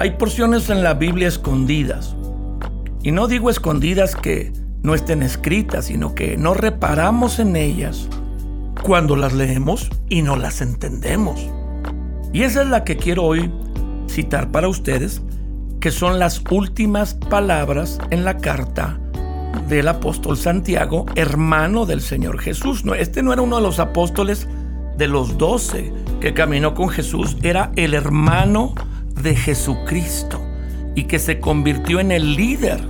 Hay porciones en la Biblia escondidas. Y no digo escondidas que no estén escritas, sino que no reparamos en ellas cuando las leemos y no las entendemos. Y esa es la que quiero hoy citar para ustedes, que son las últimas palabras en la carta del apóstol Santiago, hermano del Señor Jesús. No, este no era uno de los apóstoles de los doce que caminó con Jesús, era el hermano de Jesucristo y que se convirtió en el líder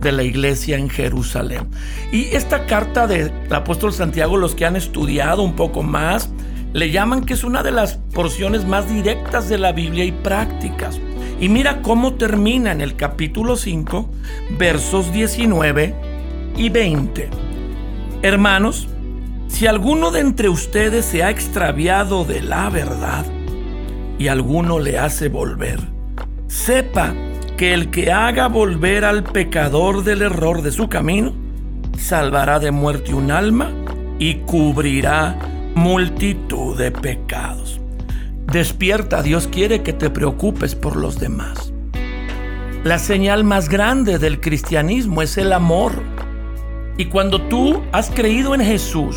de la iglesia en Jerusalén. Y esta carta del apóstol Santiago, los que han estudiado un poco más, le llaman que es una de las porciones más directas de la Biblia y prácticas. Y mira cómo termina en el capítulo 5, versos 19 y 20. Hermanos, si alguno de entre ustedes se ha extraviado de la verdad y alguno le hace volver, sepa que el que haga volver al pecador del error de su camino, salvará de muerte un alma y cubrirá multitud de pecados. Despierta, Dios quiere que te preocupes por los demás. La señal más grande del cristianismo es el amor. Y cuando tú has creído en Jesús,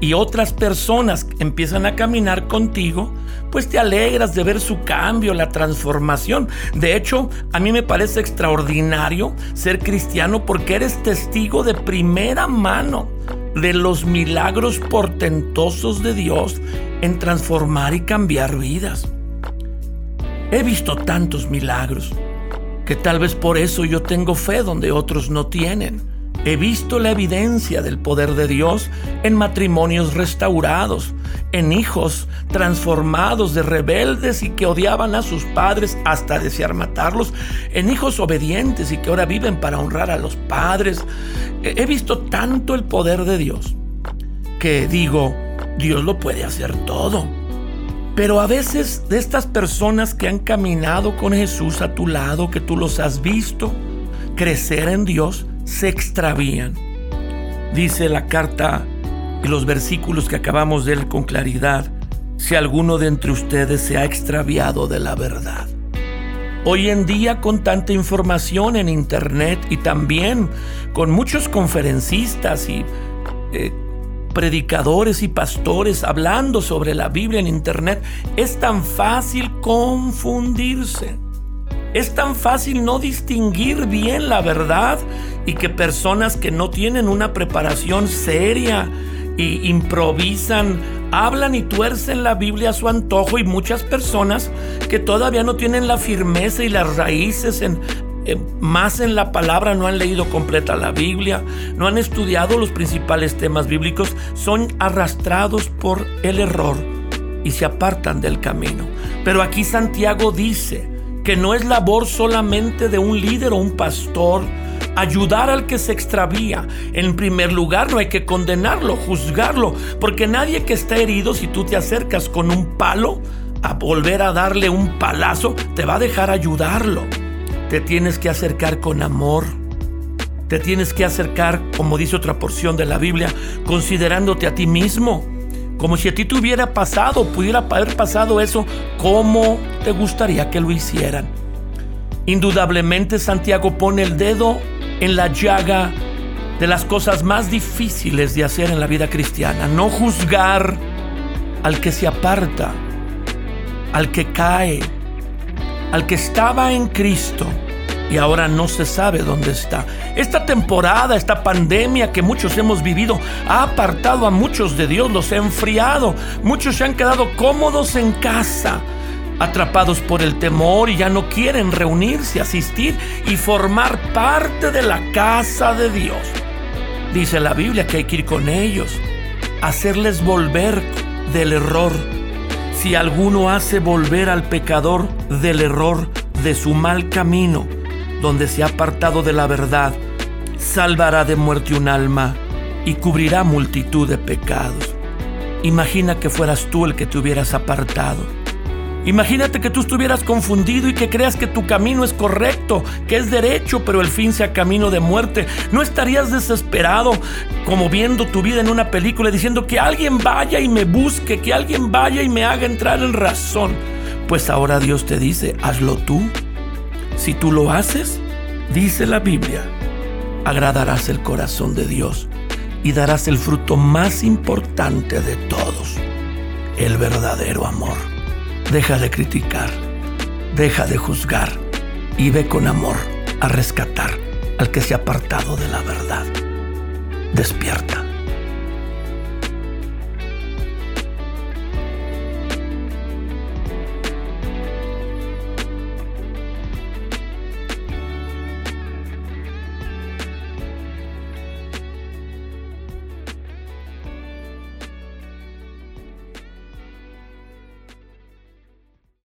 y otras personas empiezan a caminar contigo, pues te alegras de ver su cambio, la transformación. De hecho, a mí me parece extraordinario ser cristiano porque eres testigo de primera mano de los milagros portentosos de Dios en transformar y cambiar vidas. He visto tantos milagros que tal vez por eso yo tengo fe donde otros no tienen. He visto la evidencia del poder de Dios en matrimonios restaurados, en hijos transformados de rebeldes y que odiaban a sus padres hasta desear matarlos, en hijos obedientes y que ahora viven para honrar a los padres. He visto tanto el poder de Dios que digo, Dios lo puede hacer todo. Pero a veces de estas personas que han caminado con Jesús a tu lado, que tú los has visto crecer en Dios, se extravían. Dice la carta y los versículos que acabamos de leer con claridad, si alguno de entre ustedes se ha extraviado de la verdad. Hoy en día con tanta información en internet y también con muchos conferencistas y eh, predicadores y pastores hablando sobre la Biblia en internet, es tan fácil confundirse. Es tan fácil no distinguir bien la verdad y que personas que no tienen una preparación seria y improvisan, hablan y tuercen la Biblia a su antojo y muchas personas que todavía no tienen la firmeza y las raíces en, más en la palabra, no han leído completa la Biblia, no han estudiado los principales temas bíblicos, son arrastrados por el error y se apartan del camino. Pero aquí Santiago dice, no es labor solamente de un líder o un pastor ayudar al que se extravía. En primer lugar, no hay que condenarlo, juzgarlo, porque nadie que está herido, si tú te acercas con un palo a volver a darle un palazo, te va a dejar ayudarlo. Te tienes que acercar con amor. Te tienes que acercar, como dice otra porción de la Biblia, considerándote a ti mismo como si a ti te hubiera pasado, pudiera haber pasado eso, ¿cómo te gustaría que lo hicieran? Indudablemente Santiago pone el dedo en la llaga de las cosas más difíciles de hacer en la vida cristiana. No juzgar al que se aparta, al que cae, al que estaba en Cristo y ahora no se sabe dónde está. Esta temporada, esta pandemia que muchos hemos vivido, ha apartado a muchos de Dios, los ha enfriado. Muchos se han quedado cómodos en casa, atrapados por el temor y ya no quieren reunirse, asistir y formar parte de la casa de Dios. Dice la Biblia que hay que ir con ellos, hacerles volver del error. Si alguno hace volver al pecador del error, de su mal camino, donde se ha apartado de la verdad, salvará de muerte un alma y cubrirá multitud de pecados. Imagina que fueras tú el que te hubieras apartado. Imagínate que tú estuvieras confundido y que creas que tu camino es correcto, que es derecho, pero el fin sea camino de muerte. No estarías desesperado como viendo tu vida en una película diciendo que alguien vaya y me busque, que alguien vaya y me haga entrar en razón. Pues ahora Dios te dice, hazlo tú Si tú lo haces, dice la Biblia, agradarás el corazón de Dios y darás el fruto más importante de todos, el verdadero amor. Deja de criticar, deja de juzgar y ve con amor a rescatar al que se ha apartado de la verdad. Despierta.